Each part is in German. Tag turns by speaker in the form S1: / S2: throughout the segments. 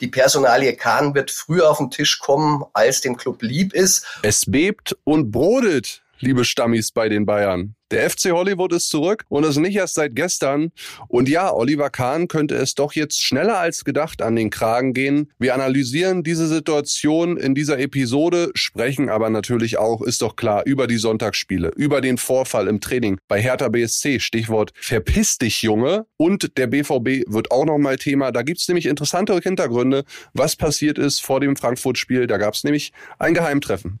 S1: Die Personalie Kahn wird früher auf den Tisch kommen, als dem Club lieb ist.
S2: Es bebt und brodelt, liebe Stammis bei den Bayern. Der FC Hollywood ist zurück und das nicht erst seit gestern. Und ja, Oliver Kahn könnte es doch jetzt schneller als gedacht an den Kragen gehen. Wir analysieren diese Situation in dieser Episode, sprechen aber natürlich auch, ist doch klar, über die Sonntagsspiele, über den Vorfall im Training bei Hertha BSC, Stichwort Verpiss dich, Junge. Und der BVB wird auch nochmal Thema. Da gibt's nämlich interessante Hintergründe, was passiert ist vor dem Frankfurt-Spiel. Da gab's nämlich ein Geheimtreffen.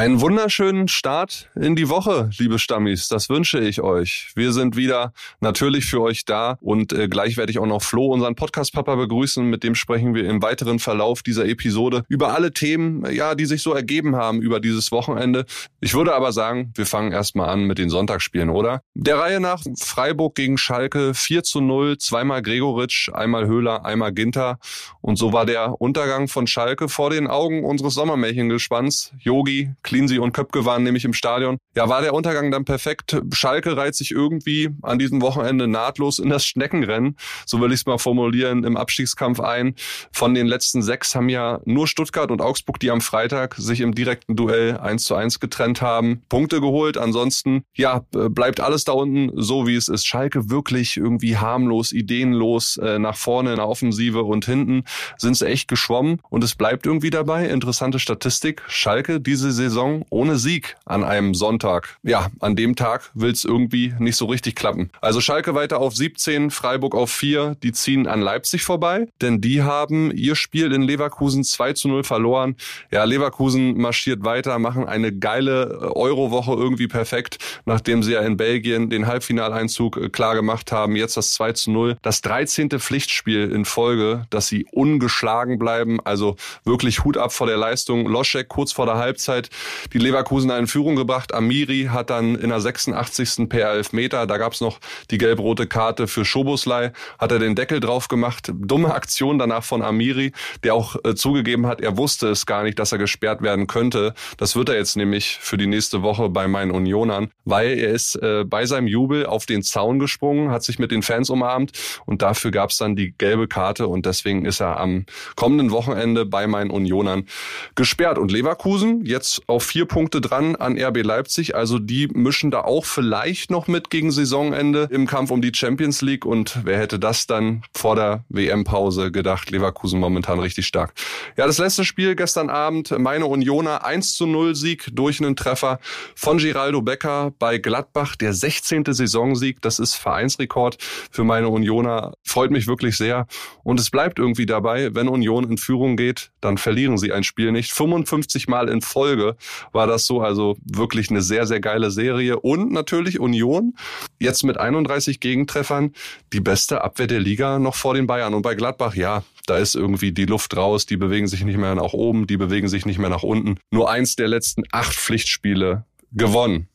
S2: Einen wunderschönen Start in die Woche, liebe Stammis. Das wünsche ich euch. Wir sind wieder natürlich für euch da und äh, gleich werde ich auch noch Flo, unseren Podcast-Papa, begrüßen. Mit dem sprechen wir im weiteren Verlauf dieser Episode über alle Themen, ja, die sich so ergeben haben über dieses Wochenende. Ich würde aber sagen, wir fangen erstmal an mit den Sonntagsspielen, oder? Der Reihe nach Freiburg gegen Schalke 4 zu 0, zweimal Gregoritsch, einmal Höhler, einmal Ginter. Und so war der Untergang von Schalke vor den Augen unseres Sommermärchengespanns. Yogi, Cleansey und Köpke waren nämlich im Stadion. Ja, war der Untergang dann perfekt? Schalke reiht sich irgendwie an diesem Wochenende nahtlos in das Schneckenrennen, so will ich es mal formulieren, im Abstiegskampf ein. Von den letzten sechs haben ja nur Stuttgart und Augsburg, die am Freitag sich im direkten Duell eins zu eins getrennt haben, Punkte geholt. Ansonsten, ja, bleibt alles da unten so, wie es ist. Schalke wirklich irgendwie harmlos, ideenlos, äh, nach vorne in der Offensive und hinten sind sie echt geschwommen und es bleibt irgendwie dabei. Interessante Statistik. Schalke diese Saison Saison ohne Sieg an einem Sonntag. Ja, an dem Tag will es irgendwie nicht so richtig klappen. Also Schalke weiter auf 17, Freiburg auf 4. Die ziehen an Leipzig vorbei, denn die haben ihr Spiel in Leverkusen 2 zu 0 verloren. Ja, Leverkusen marschiert weiter, machen eine geile Eurowoche irgendwie perfekt, nachdem sie ja in Belgien den Halbfinaleinzug äh, klar gemacht haben. Jetzt das 2 zu 0. Das 13. Pflichtspiel in Folge, dass sie ungeschlagen bleiben. Also wirklich Hut ab vor der Leistung. Loschek kurz vor der Halbzeit die Leverkusener in Führung gebracht. Amiri hat dann in der 86. per Elfmeter, da gab's noch die gelb-rote Karte für Schoboslei, hat er den Deckel drauf gemacht. Dumme Aktion danach von Amiri, der auch äh, zugegeben hat, er wusste es gar nicht, dass er gesperrt werden könnte. Das wird er jetzt nämlich für die nächste Woche bei meinen Unionern, weil er ist äh, bei seinem Jubel auf den Zaun gesprungen, hat sich mit den Fans umarmt und dafür gab's dann die gelbe Karte und deswegen ist er am kommenden Wochenende bei meinen Unionern gesperrt. Und Leverkusen jetzt auf vier Punkte dran an RB Leipzig. Also die mischen da auch vielleicht noch mit gegen Saisonende im Kampf um die Champions League. Und wer hätte das dann vor der WM-Pause gedacht? Leverkusen momentan richtig stark. Ja, das letzte Spiel gestern Abend, meine Unioner 1 zu 0 Sieg durch einen Treffer von Giraldo Becker bei Gladbach. Der 16. Saisonsieg. Das ist Vereinsrekord für meine Unioner. Freut mich wirklich sehr. Und es bleibt irgendwie dabei, wenn Union in Führung geht, dann verlieren sie ein Spiel nicht. 55 Mal in Folge war das so. Also wirklich eine sehr, sehr geile Serie. Und natürlich Union, jetzt mit 31 Gegentreffern, die beste Abwehr der Liga noch vor den Bayern. Und bei Gladbach, ja, da ist irgendwie die Luft raus, die bewegen sich nicht mehr nach oben, die bewegen sich nicht mehr nach unten. Nur eins der letzten acht Pflichtspiele gewonnen.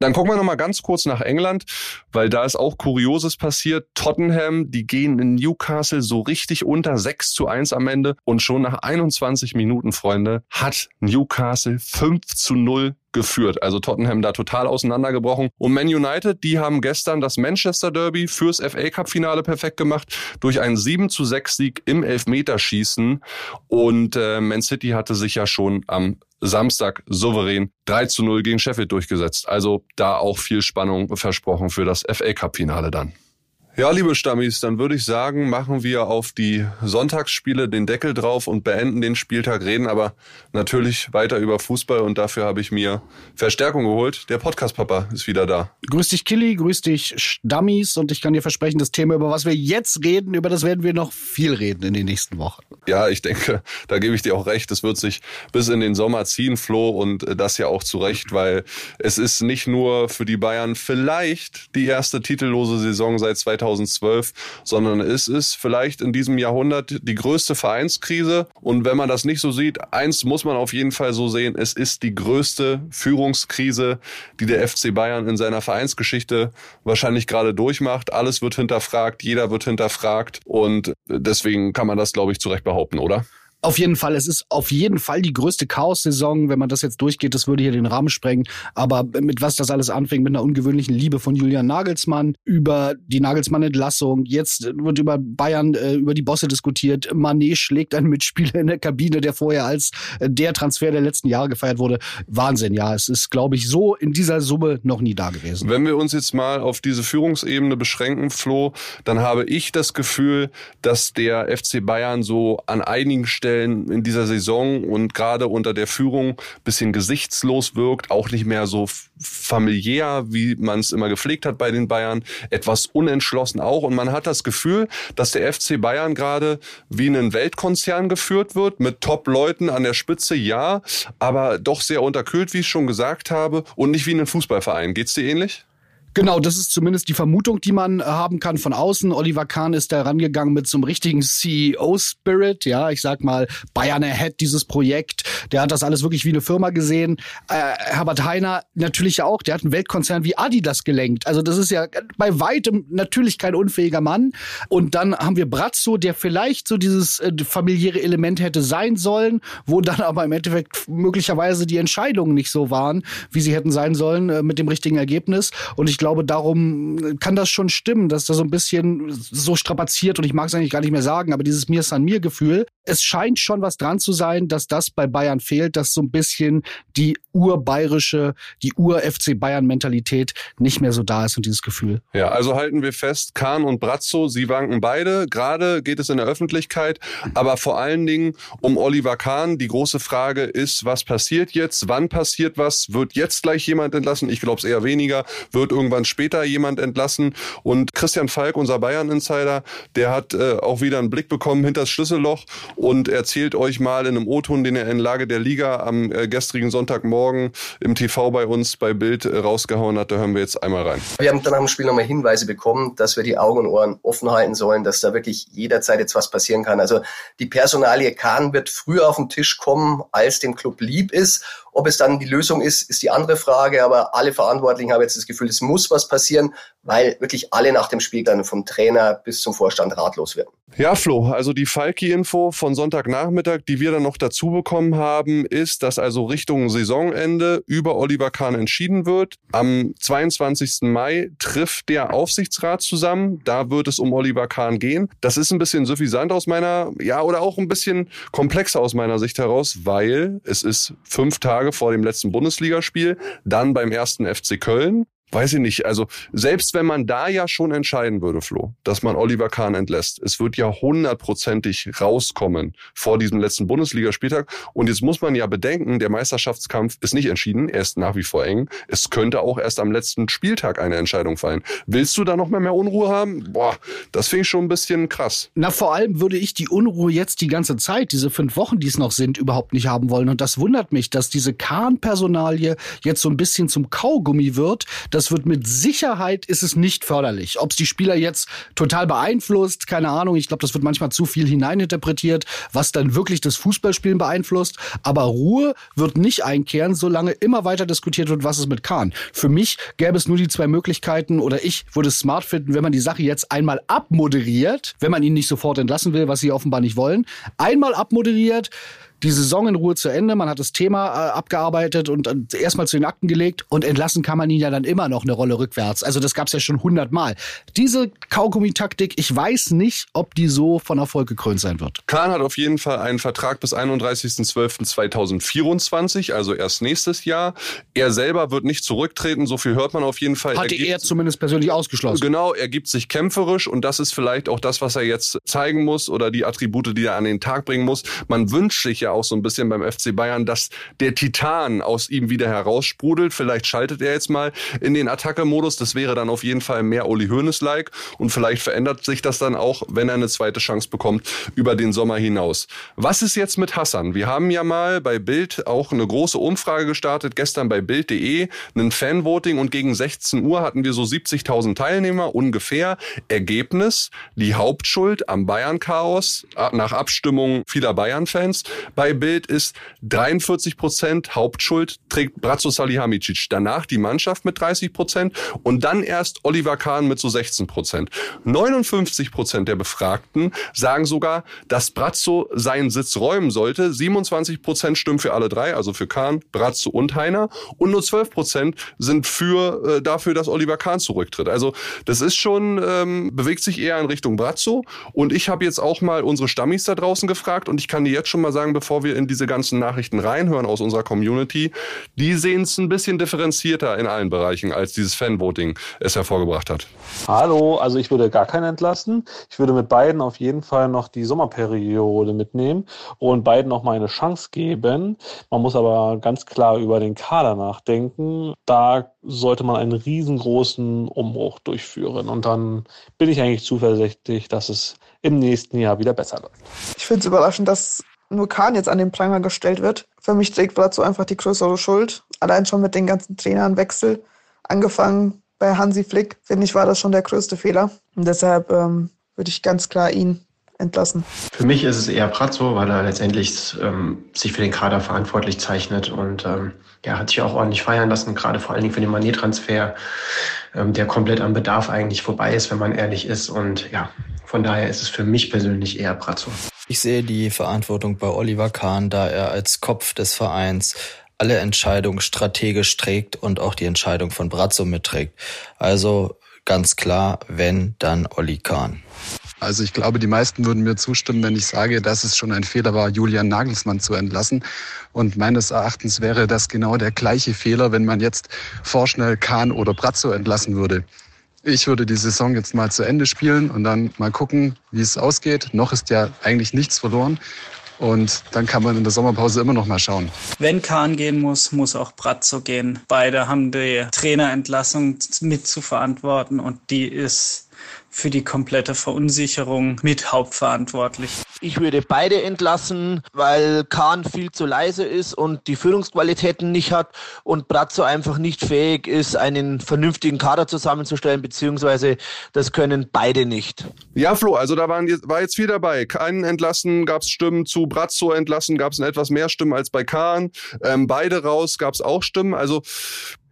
S2: Dann gucken wir noch mal ganz kurz nach England, weil da ist auch Kurioses passiert. Tottenham, die gehen in Newcastle so richtig unter 6 zu 1 am Ende und schon nach 21 Minuten, Freunde, hat Newcastle 5 zu 0 geführt. Also Tottenham da total auseinandergebrochen. Und Man United, die haben gestern das Manchester Derby fürs FA Cup Finale perfekt gemacht durch einen 7 zu 6 Sieg im Elfmeterschießen. Und äh, Man City hatte sich ja schon am Samstag souverän 3 zu 0 gegen Sheffield durchgesetzt. Also da auch viel Spannung versprochen für das FA Cup Finale dann. Ja, liebe Stammis, dann würde ich sagen, machen wir auf die Sonntagsspiele den Deckel drauf und beenden den Spieltag, reden aber natürlich weiter über Fußball und dafür habe ich mir Verstärkung geholt. Der Podcast-Papa ist wieder da.
S3: Grüß dich, Killy, grüß dich, Stammis und ich kann dir versprechen, das Thema, über was wir jetzt reden, über das werden wir noch viel reden in den nächsten Wochen.
S2: Ja, ich denke, da gebe ich dir auch recht, es wird sich bis in den Sommer ziehen, Flo, und das ja auch zu Recht, weil es ist nicht nur für die Bayern vielleicht die erste titellose Saison seit 2000 2012, sondern es ist vielleicht in diesem Jahrhundert die größte Vereinskrise. Und wenn man das nicht so sieht, eins muss man auf jeden Fall so sehen, es ist die größte Führungskrise, die der FC Bayern in seiner Vereinsgeschichte wahrscheinlich gerade durchmacht. Alles wird hinterfragt, jeder wird hinterfragt und deswegen kann man das, glaube ich, zu Recht behaupten, oder?
S3: Auf jeden Fall. Es ist auf jeden Fall die größte Chaos-Saison. Wenn man das jetzt durchgeht, das würde hier den Rahmen sprengen. Aber mit was das alles anfängt, mit einer ungewöhnlichen Liebe von Julian Nagelsmann über die Nagelsmann-Entlassung. Jetzt wird über Bayern, äh, über die Bosse diskutiert. Manet schlägt einen Mitspieler in der Kabine, der vorher als äh, der Transfer der letzten Jahre gefeiert wurde. Wahnsinn, ja. Es ist, glaube ich, so in dieser Summe noch nie da gewesen.
S2: Wenn wir uns jetzt mal auf diese Führungsebene beschränken, Flo, dann habe ich das Gefühl, dass der FC Bayern so an einigen Stellen Stellen in dieser Saison und gerade unter der Führung bisschen gesichtslos wirkt, auch nicht mehr so familiär, wie man es immer gepflegt hat bei den Bayern, etwas unentschlossen auch. Und man hat das Gefühl, dass der FC Bayern gerade wie ein Weltkonzern geführt wird, mit Top-Leuten an der Spitze, ja, aber doch sehr unterkühlt, wie ich schon gesagt habe, und nicht wie ein Fußballverein. Geht's dir ähnlich?
S3: Genau, das ist zumindest die Vermutung, die man äh, haben kann von außen. Oliver Kahn ist da rangegangen mit so einem richtigen CEO-Spirit. Ja, ich sag mal, Bayern Ahead, dieses Projekt. Der hat das alles wirklich wie eine Firma gesehen. Äh, Herbert Heiner natürlich auch. Der hat einen Weltkonzern wie Adidas gelenkt. Also das ist ja bei weitem natürlich kein unfähiger Mann. Und dann haben wir Brazzo, der vielleicht so dieses äh, familiäre Element hätte sein sollen, wo dann aber im Endeffekt möglicherweise die Entscheidungen nicht so waren, wie sie hätten sein sollen, äh, mit dem richtigen Ergebnis. Und ich glaube, glaube, darum kann das schon stimmen, dass da so ein bisschen so strapaziert und ich mag es eigentlich gar nicht mehr sagen, aber dieses Mir san mir Gefühl, es scheint schon was dran zu sein, dass das bei Bayern fehlt, dass so ein bisschen die urbayerische, die ur-FC Bayern-Mentalität nicht mehr so da ist und dieses Gefühl.
S2: Ja, also halten wir fest, Kahn und Brazzo, sie wanken beide. Gerade geht es in der Öffentlichkeit, aber vor allen Dingen um Oliver Kahn. Die große Frage ist, was passiert jetzt? Wann passiert was? Wird jetzt gleich jemand entlassen? Ich glaube es eher weniger. Wird irgendwann irgendwann später jemand entlassen. Und Christian Falk, unser Bayern-Insider, der hat äh, auch wieder einen Blick bekommen hinter das Schlüsselloch und erzählt euch mal in einem O-Ton, den er in Lage der Liga am äh, gestrigen Sonntagmorgen im TV bei uns bei Bild äh, rausgehauen hat. Da hören wir jetzt einmal rein.
S1: Wir haben dann dem Spiel nochmal Hinweise bekommen, dass wir die Augen und Ohren offen halten sollen, dass da wirklich jederzeit jetzt was passieren kann. Also die Personalie Kahn wird früher auf den Tisch kommen, als dem Club lieb ist. Ob es dann die Lösung ist, ist die andere Frage. Aber alle Verantwortlichen haben jetzt das Gefühl, es muss was passieren, weil wirklich alle nach dem Spiel dann vom Trainer bis zum Vorstand ratlos werden.
S2: Ja, Flo, also die Falki-Info von Sonntagnachmittag, die wir dann noch dazu bekommen haben, ist, dass also Richtung Saisonende über Oliver Kahn entschieden wird. Am 22. Mai trifft der Aufsichtsrat zusammen. Da wird es um Oliver Kahn gehen. Das ist ein bisschen suffisant aus meiner, ja, oder auch ein bisschen komplexer aus meiner Sicht heraus, weil es ist fünf Tage vor dem letzten Bundesligaspiel, dann beim ersten FC Köln weiß ich nicht, also selbst wenn man da ja schon entscheiden würde, Flo, dass man Oliver Kahn entlässt, es wird ja hundertprozentig rauskommen vor diesem letzten Bundesligaspieltag. Und jetzt muss man ja bedenken, der Meisterschaftskampf ist nicht entschieden, er ist nach wie vor eng. Es könnte auch erst am letzten Spieltag eine Entscheidung fallen. Willst du da noch mehr, mehr Unruhe haben? Boah, das finde ich schon ein bisschen krass.
S3: Na, vor allem würde ich die Unruhe jetzt die ganze Zeit, diese fünf Wochen, die es noch sind, überhaupt nicht haben wollen. Und das wundert mich, dass diese Kahn-Personalie jetzt so ein bisschen zum Kaugummi wird, das wird mit Sicherheit ist es nicht förderlich. Ob es die Spieler jetzt total beeinflusst, keine Ahnung. Ich glaube, das wird manchmal zu viel hineininterpretiert, was dann wirklich das Fußballspielen beeinflusst. Aber Ruhe wird nicht einkehren, solange immer weiter diskutiert wird, was ist mit Kahn. Für mich gäbe es nur die zwei Möglichkeiten oder ich würde es smart finden, wenn man die Sache jetzt einmal abmoderiert, wenn man ihn nicht sofort entlassen will, was sie offenbar nicht wollen. Einmal abmoderiert, die Saison in Ruhe zu Ende, man hat das Thema äh, abgearbeitet und äh, erstmal zu den Akten gelegt und entlassen kann man ihn ja dann immer noch eine Rolle rückwärts. Also das gab es ja schon hundertmal. Diese Kaugummi-Taktik, ich weiß nicht, ob die so von Erfolg gekrönt sein wird.
S2: Kahn hat auf jeden Fall einen Vertrag bis 31.12.2024, also erst nächstes Jahr. Er selber wird nicht zurücktreten, so viel hört man auf jeden Fall.
S3: Hatte er, er zumindest persönlich ausgeschlossen.
S2: Genau, er gibt sich kämpferisch und das ist vielleicht auch das, was er jetzt zeigen muss oder die Attribute, die er an den Tag bringen muss. Man wünscht sich ja ja auch so ein bisschen beim FC Bayern, dass der Titan aus ihm wieder heraussprudelt. Vielleicht schaltet er jetzt mal in den Attacke-Modus. Das wäre dann auf jeden Fall mehr Uli Hoeneß-like. Und vielleicht verändert sich das dann auch, wenn er eine zweite Chance bekommt, über den Sommer hinaus. Was ist jetzt mit Hassan? Wir haben ja mal bei Bild auch eine große Umfrage gestartet, gestern bei Bild.de, ein Fanvoting und gegen 16 Uhr hatten wir so 70.000 Teilnehmer ungefähr. Ergebnis, die Hauptschuld am Bayern-Chaos nach Abstimmung vieler Bayern-Fans bei Bild ist 43 Prozent Hauptschuld trägt Brazzo Salihamidzic. Danach die Mannschaft mit 30 Prozent und dann erst Oliver Kahn mit so 16 Prozent. 59 Prozent der Befragten sagen sogar, dass Brazzo seinen Sitz räumen sollte. 27 Prozent stimmen für alle drei, also für Kahn, Brazzo und Heiner. Und nur 12 Prozent sind für äh, dafür, dass Oliver Kahn zurücktritt. Also das ist schon, ähm, bewegt sich eher in Richtung Brazzo. Und ich habe jetzt auch mal unsere Stammis da draußen gefragt und ich kann dir jetzt schon mal sagen, bevor wir in diese ganzen Nachrichten reinhören aus unserer Community, die sehen es ein bisschen differenzierter in allen Bereichen, als dieses Fanvoting es hervorgebracht hat.
S4: Hallo, also ich würde gar keinen entlassen. Ich würde mit beiden auf jeden Fall noch die Sommerperiode mitnehmen und beiden noch mal eine Chance geben. Man muss aber ganz klar über den Kader nachdenken. Da sollte man einen riesengroßen Umbruch durchführen. Und dann bin ich eigentlich zuversichtlich, dass es im nächsten Jahr wieder besser läuft.
S5: Ich finde es überraschend, dass nur Kahn jetzt an den Pranger gestellt wird. Für mich trägt Brazzo einfach die größere Schuld. Allein schon mit den ganzen Trainernwechsel. Angefangen bei Hansi Flick, finde ich, war das schon der größte Fehler. Und deshalb ähm, würde ich ganz klar ihn entlassen.
S6: Für mich ist es eher Brazzo, weil er letztendlich ähm, sich für den Kader verantwortlich zeichnet und ähm, ja, hat sich auch ordentlich feiern lassen, gerade vor allen Dingen für den Manet-Transfer, ähm, der komplett am Bedarf eigentlich vorbei ist, wenn man ehrlich ist. Und ja, von daher ist es für mich persönlich eher Brazzo.
S7: Ich sehe die Verantwortung bei Oliver Kahn, da er als Kopf des Vereins alle Entscheidungen strategisch trägt und auch die Entscheidung von Brazzo mitträgt. Also ganz klar, wenn, dann Olli Kahn.
S8: Also ich glaube, die meisten würden mir zustimmen, wenn ich sage, dass es schon ein Fehler war, Julian Nagelsmann zu entlassen. Und meines Erachtens wäre das genau der gleiche Fehler, wenn man jetzt vorschnell Kahn oder Brazzo entlassen würde. Ich würde die Saison jetzt mal zu Ende spielen und dann mal gucken, wie es ausgeht. Noch ist ja eigentlich nichts verloren. Und dann kann man in der Sommerpause immer noch mal schauen.
S9: Wenn Kahn gehen muss, muss auch Brazzo gehen. Beide haben die Trainerentlassung mit zu verantworten und die ist für die komplette Verunsicherung mit hauptverantwortlich.
S10: Ich würde beide entlassen, weil Kahn viel zu leise ist und die Führungsqualitäten nicht hat und Brazzo einfach nicht fähig ist, einen vernünftigen Kader zusammenzustellen, beziehungsweise das können beide nicht.
S2: Ja, Flo, also da waren, war jetzt viel dabei. Keinen entlassen, gab es Stimmen zu Brazzo entlassen, gab es etwas mehr Stimmen als bei Kahn. Ähm, beide raus gab es auch Stimmen. Also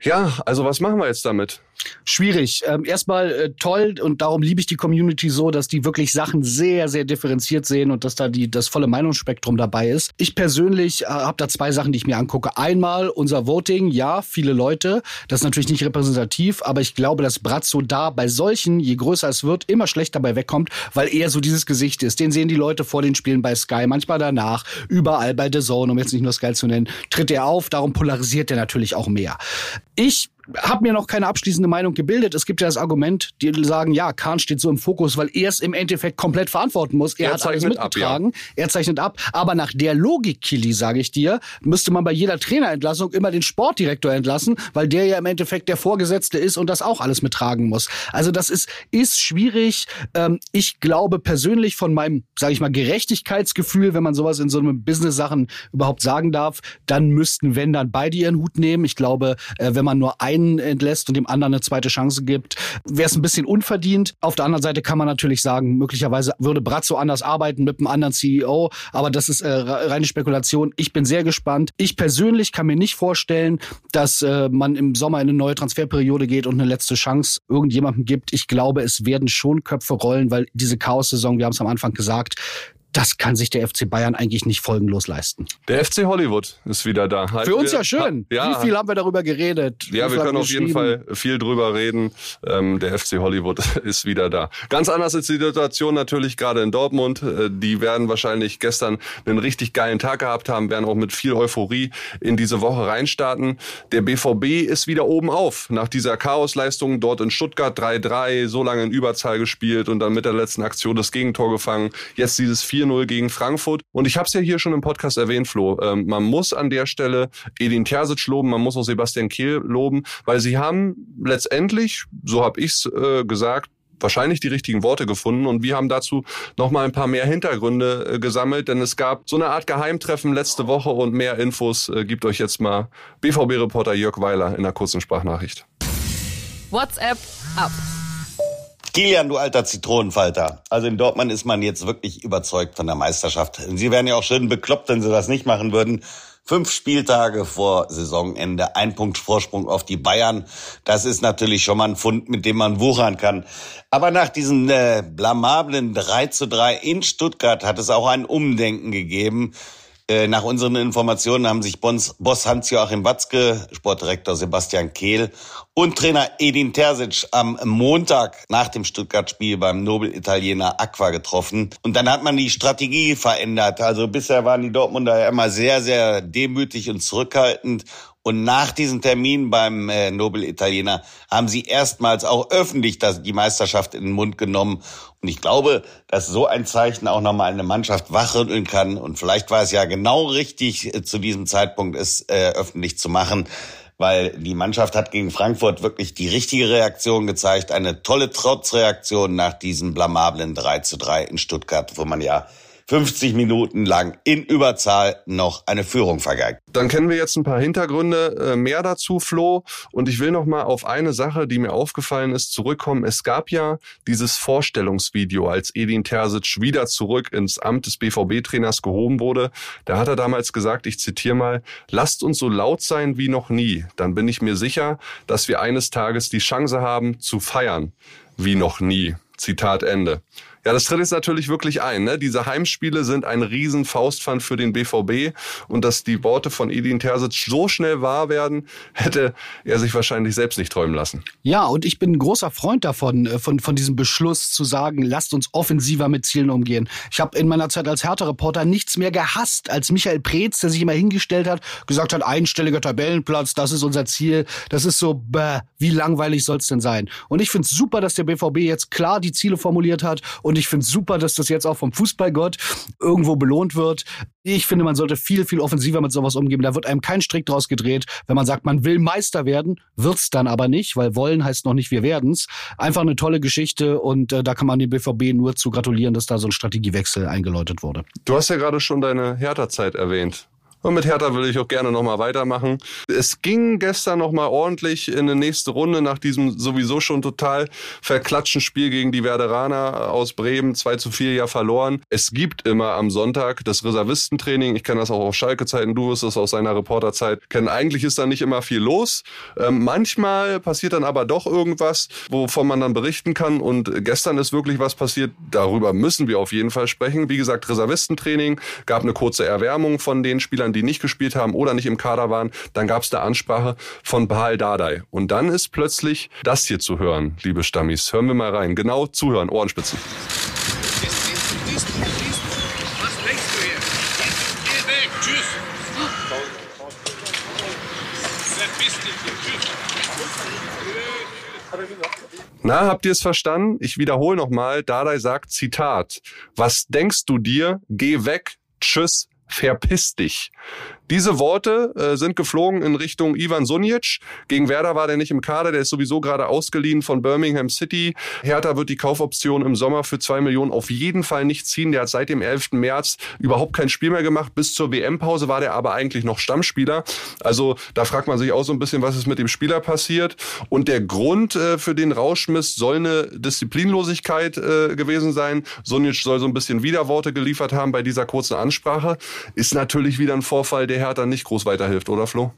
S2: ja, also was machen wir jetzt damit?
S3: Schwierig. Ähm, erstmal äh, toll und darum liebe ich die Community so, dass die wirklich Sachen sehr, sehr differenziert sehen und dass da die, das volle Meinungsspektrum dabei ist. Ich persönlich äh, habe da zwei Sachen, die ich mir angucke. Einmal unser Voting, ja, viele Leute. Das ist natürlich nicht repräsentativ, aber ich glaube, dass Brazzo da bei solchen, je größer es wird, immer schlecht dabei wegkommt, weil er so dieses Gesicht ist. Den sehen die Leute vor den Spielen bei Sky, manchmal danach, überall bei The Zone, um jetzt nicht nur Sky zu nennen, tritt er auf, darum polarisiert er natürlich auch mehr. Ich habe mir noch keine abschließende Meinung gebildet. Es gibt ja das Argument, die sagen, ja, Kahn steht so im Fokus, weil er es im Endeffekt komplett verantworten muss. Er, er hat alles mitgetragen, ab, ja. er zeichnet ab. Aber nach der Logik, Kili, sage ich dir, müsste man bei jeder Trainerentlassung immer den Sportdirektor entlassen, weil der ja im Endeffekt der Vorgesetzte ist und das auch alles mittragen muss. Also das ist, ist schwierig. Ähm, ich glaube persönlich von meinem, sage ich mal, Gerechtigkeitsgefühl, wenn man sowas in so einem Business-Sachen überhaupt sagen darf, dann müssten, wenn dann beide ihren Hut nehmen. Ich glaube, äh, wenn man nur ein einen entlässt und dem anderen eine zweite Chance gibt, wäre es ein bisschen unverdient. Auf der anderen Seite kann man natürlich sagen, möglicherweise würde Brazzo anders arbeiten mit einem anderen CEO, aber das ist äh, reine Spekulation. Ich bin sehr gespannt. Ich persönlich kann mir nicht vorstellen, dass äh, man im Sommer in eine neue Transferperiode geht und eine letzte Chance irgendjemandem gibt. Ich glaube, es werden schon Köpfe rollen, weil diese Chaos-Saison, wir haben es am Anfang gesagt, das kann sich der FC Bayern eigentlich nicht folgenlos leisten.
S2: Der FC Hollywood ist wieder da.
S3: Für uns ja schön. Ja, Wie viel haben wir darüber geredet?
S2: Ja, wir können auf jeden Fall viel drüber reden. Ähm, der FC Hollywood ist wieder da. Ganz anders ist die Situation natürlich gerade in Dortmund. Äh, die werden wahrscheinlich gestern einen richtig geilen Tag gehabt haben, werden auch mit viel Euphorie in diese Woche reinstarten. Der BVB ist wieder oben auf. Nach dieser Chaosleistung dort in Stuttgart 3-3, so lange in Überzahl gespielt und dann mit der letzten Aktion das Gegentor gefangen. Jetzt dieses 4 4-0 gegen Frankfurt. Und ich habe es ja hier schon im Podcast erwähnt, Flo. Ähm, man muss an der Stelle Edin Terzic loben, man muss auch Sebastian Kehl loben, weil sie haben letztendlich, so habe ich's äh, gesagt, wahrscheinlich die richtigen Worte gefunden und wir haben dazu noch mal ein paar mehr Hintergründe äh, gesammelt, denn es gab so eine Art Geheimtreffen letzte Woche und mehr Infos äh, gibt euch jetzt mal BVB-Reporter Jörg Weiler in einer kurzen Sprachnachricht.
S11: WhatsApp ab.
S12: Kilian, du alter Zitronenfalter. Also in Dortmund ist man jetzt wirklich überzeugt von der Meisterschaft. Sie wären ja auch schön bekloppt, wenn sie das nicht machen würden. Fünf Spieltage vor Saisonende, ein Punkt Vorsprung auf die Bayern. Das ist natürlich schon mal ein Fund, mit dem man wuchern kann. Aber nach diesen äh, blamablen 3 zu 3 in Stuttgart hat es auch ein Umdenken gegeben. Äh, nach unseren Informationen haben sich Boss Hans-Joachim Watzke, Sportdirektor Sebastian Kehl und Trainer Edin Terzic am Montag nach dem Stuttgart-Spiel beim Nobel-Italiener Aqua getroffen. Und dann hat man die Strategie verändert. Also bisher waren die Dortmunder ja immer sehr, sehr demütig und zurückhaltend. Und nach diesem Termin beim äh, Nobel-Italiener haben sie erstmals auch öffentlich das, die Meisterschaft in den Mund genommen. Und ich glaube, dass so ein Zeichen auch nochmal eine Mannschaft wachrütteln kann. Und vielleicht war es ja genau richtig, äh, zu diesem Zeitpunkt es äh, öffentlich zu machen weil die Mannschaft hat gegen Frankfurt wirklich die richtige Reaktion gezeigt, eine tolle Trotzreaktion nach diesem blamablen 3 zu 3 in Stuttgart, wo man ja 50 Minuten lang in Überzahl noch eine Führung vergeigt.
S2: Dann kennen wir jetzt ein paar Hintergründe äh, mehr dazu, Flo. Und ich will noch mal auf eine Sache, die mir aufgefallen ist, zurückkommen. Es gab ja dieses Vorstellungsvideo, als Edin Terzic wieder zurück ins Amt des BVB-Trainers gehoben wurde. Da hat er damals gesagt, ich zitiere mal, lasst uns so laut sein wie noch nie. Dann bin ich mir sicher, dass wir eines Tages die Chance haben zu feiern wie noch nie. Zitat Ende. Ja, das tritt jetzt natürlich wirklich ein. Ne? Diese Heimspiele sind ein riesen Faustpfand für den BVB und dass die Worte von Edin Terzic so schnell wahr werden, hätte er sich wahrscheinlich selbst nicht träumen lassen.
S3: Ja, und ich bin ein großer Freund davon, äh, von, von diesem Beschluss zu sagen, lasst uns offensiver mit Zielen umgehen. Ich habe in meiner Zeit als Hertha-Reporter nichts mehr gehasst als Michael Preetz, der sich immer hingestellt hat, gesagt hat, einstelliger Tabellenplatz, das ist unser Ziel. Das ist so, bäh, wie langweilig soll's denn sein? Und ich finde es super, dass der BVB jetzt klar die Ziele formuliert hat und und ich finde es super, dass das jetzt auch vom Fußballgott irgendwo belohnt wird. Ich finde, man sollte viel, viel offensiver mit sowas umgehen. Da wird einem kein Strick draus gedreht. Wenn man sagt, man will Meister werden, wird's dann aber nicht, weil wollen heißt noch nicht, wir werden's. Einfach eine tolle Geschichte und äh, da kann man dem BVB nur zu gratulieren, dass da so ein Strategiewechsel eingeläutet wurde.
S2: Du hast ja gerade schon deine Hertha-Zeit erwähnt. Und mit Hertha will ich auch gerne nochmal weitermachen. Es ging gestern nochmal ordentlich in die nächste Runde nach diesem sowieso schon total verklatschten Spiel gegen die Werderaner aus Bremen. 2 zu 4 ja verloren. Es gibt immer am Sonntag das Reservistentraining. Ich kenne das auch aus Schalke-Zeiten. Du wirst das aus seiner Reporterzeit kennen. Eigentlich ist da nicht immer viel los. Ähm, manchmal passiert dann aber doch irgendwas, wovon man dann berichten kann. Und gestern ist wirklich was passiert. Darüber müssen wir auf jeden Fall sprechen. Wie gesagt, Reservistentraining. Gab eine kurze Erwärmung von den Spielern, die nicht gespielt haben oder nicht im Kader waren. Dann gab es eine Ansprache von Bahal Dardai. Und dann ist plötzlich das hier zu hören, liebe Stammis. Hören wir mal rein. Genau zuhören, Ohrenspitzen. Na, habt ihr es verstanden? Ich wiederhole nochmal. Dardai sagt, Zitat, was denkst du dir? Geh weg. Tschüss. Verpiss dich. Diese Worte äh, sind geflogen in Richtung Ivan Sunic. Gegen Werder war der nicht im Kader, der ist sowieso gerade ausgeliehen von Birmingham City. Hertha wird die Kaufoption im Sommer für zwei Millionen auf jeden Fall nicht ziehen. Der hat seit dem 11. März überhaupt kein Spiel mehr gemacht. Bis zur WM-Pause war der aber eigentlich noch Stammspieler. Also da fragt man sich auch so ein bisschen, was ist mit dem Spieler passiert. Und der Grund äh, für den Rauschmiss soll eine Disziplinlosigkeit äh, gewesen sein. Sunic soll so ein bisschen Widerworte geliefert haben bei dieser kurzen Ansprache. Ist natürlich wieder ein Vorfall, der der Hertha nicht groß weiterhilft, oder Flo?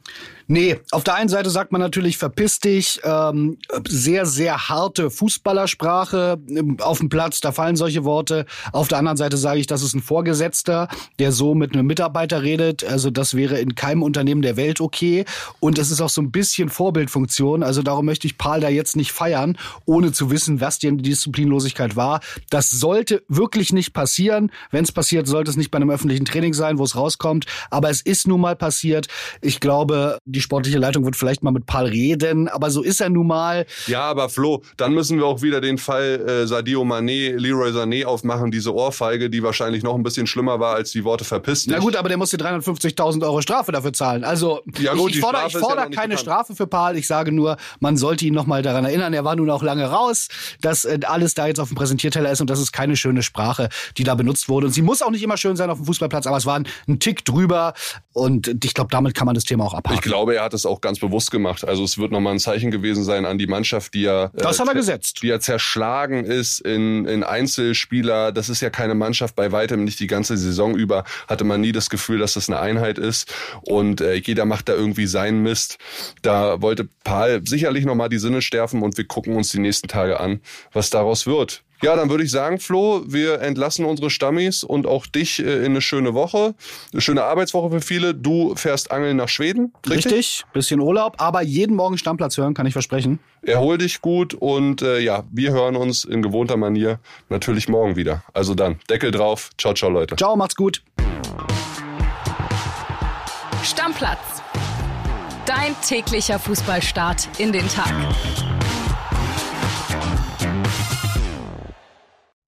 S3: Nee, auf der einen Seite sagt man natürlich, verpiss dich, ähm, sehr, sehr harte Fußballersprache ähm, auf dem Platz, da fallen solche Worte. Auf der anderen Seite sage ich, das ist ein Vorgesetzter, der so mit einem Mitarbeiter redet. Also das wäre in keinem Unternehmen der Welt okay. Und es ist auch so ein bisschen Vorbildfunktion. Also darum möchte ich Paul da jetzt nicht feiern, ohne zu wissen, was die Disziplinlosigkeit war. Das sollte wirklich nicht passieren. Wenn es passiert, sollte es nicht bei einem öffentlichen Training sein, wo es rauskommt. Aber es ist nun mal passiert. Ich glaube, die sportliche Leitung wird vielleicht mal mit Paul reden, aber so ist er nun mal.
S2: Ja, aber Flo, dann müssen wir auch wieder den Fall äh, Sadio Mané, Leroy Sané aufmachen, diese Ohrfeige, die wahrscheinlich noch ein bisschen schlimmer war als die Worte verpisst
S3: Na gut, aber der musste 350.000 Euro Strafe dafür zahlen. Also ja, gut, ich, ich fordere, ich fordere ja keine Strafe für Paul. Ich sage nur, man sollte ihn noch mal daran erinnern. Er war nun auch lange raus, dass äh, alles da jetzt auf dem Präsentierteller ist und das ist keine schöne Sprache, die da benutzt wurde. Und sie muss auch nicht immer schön sein auf dem Fußballplatz, aber es war ein, ein Tick drüber Und ich glaube, damit kann man das Thema auch abhaken.
S2: Ich glaube, er hat es auch ganz bewusst gemacht. Also es wird nochmal ein Zeichen gewesen sein an die Mannschaft, die ja...
S3: Äh, das hat er gesetzt.
S2: Die ja zerschlagen ist in, in Einzelspieler. Das ist ja keine Mannschaft bei weitem, nicht die ganze Saison über hatte man nie das Gefühl, dass das eine Einheit ist. Und äh, jeder macht da irgendwie seinen Mist. Da wollte Paul sicherlich nochmal die Sinne sterben und wir gucken uns die nächsten Tage an, was daraus wird. Ja, dann würde ich sagen, Flo, wir entlassen unsere Stammis und auch dich äh, in eine schöne Woche. Eine schöne Arbeitswoche für viele. Du fährst angeln nach Schweden.
S3: Richtig? richtig bisschen Urlaub, aber jeden Morgen Stammplatz hören, kann ich versprechen.
S2: Erhol dich gut und äh, ja, wir hören uns in gewohnter Manier natürlich morgen wieder. Also dann, Deckel drauf. Ciao, ciao, Leute.
S3: Ciao, macht's gut.
S11: Stammplatz. Dein täglicher Fußballstart in den Tag.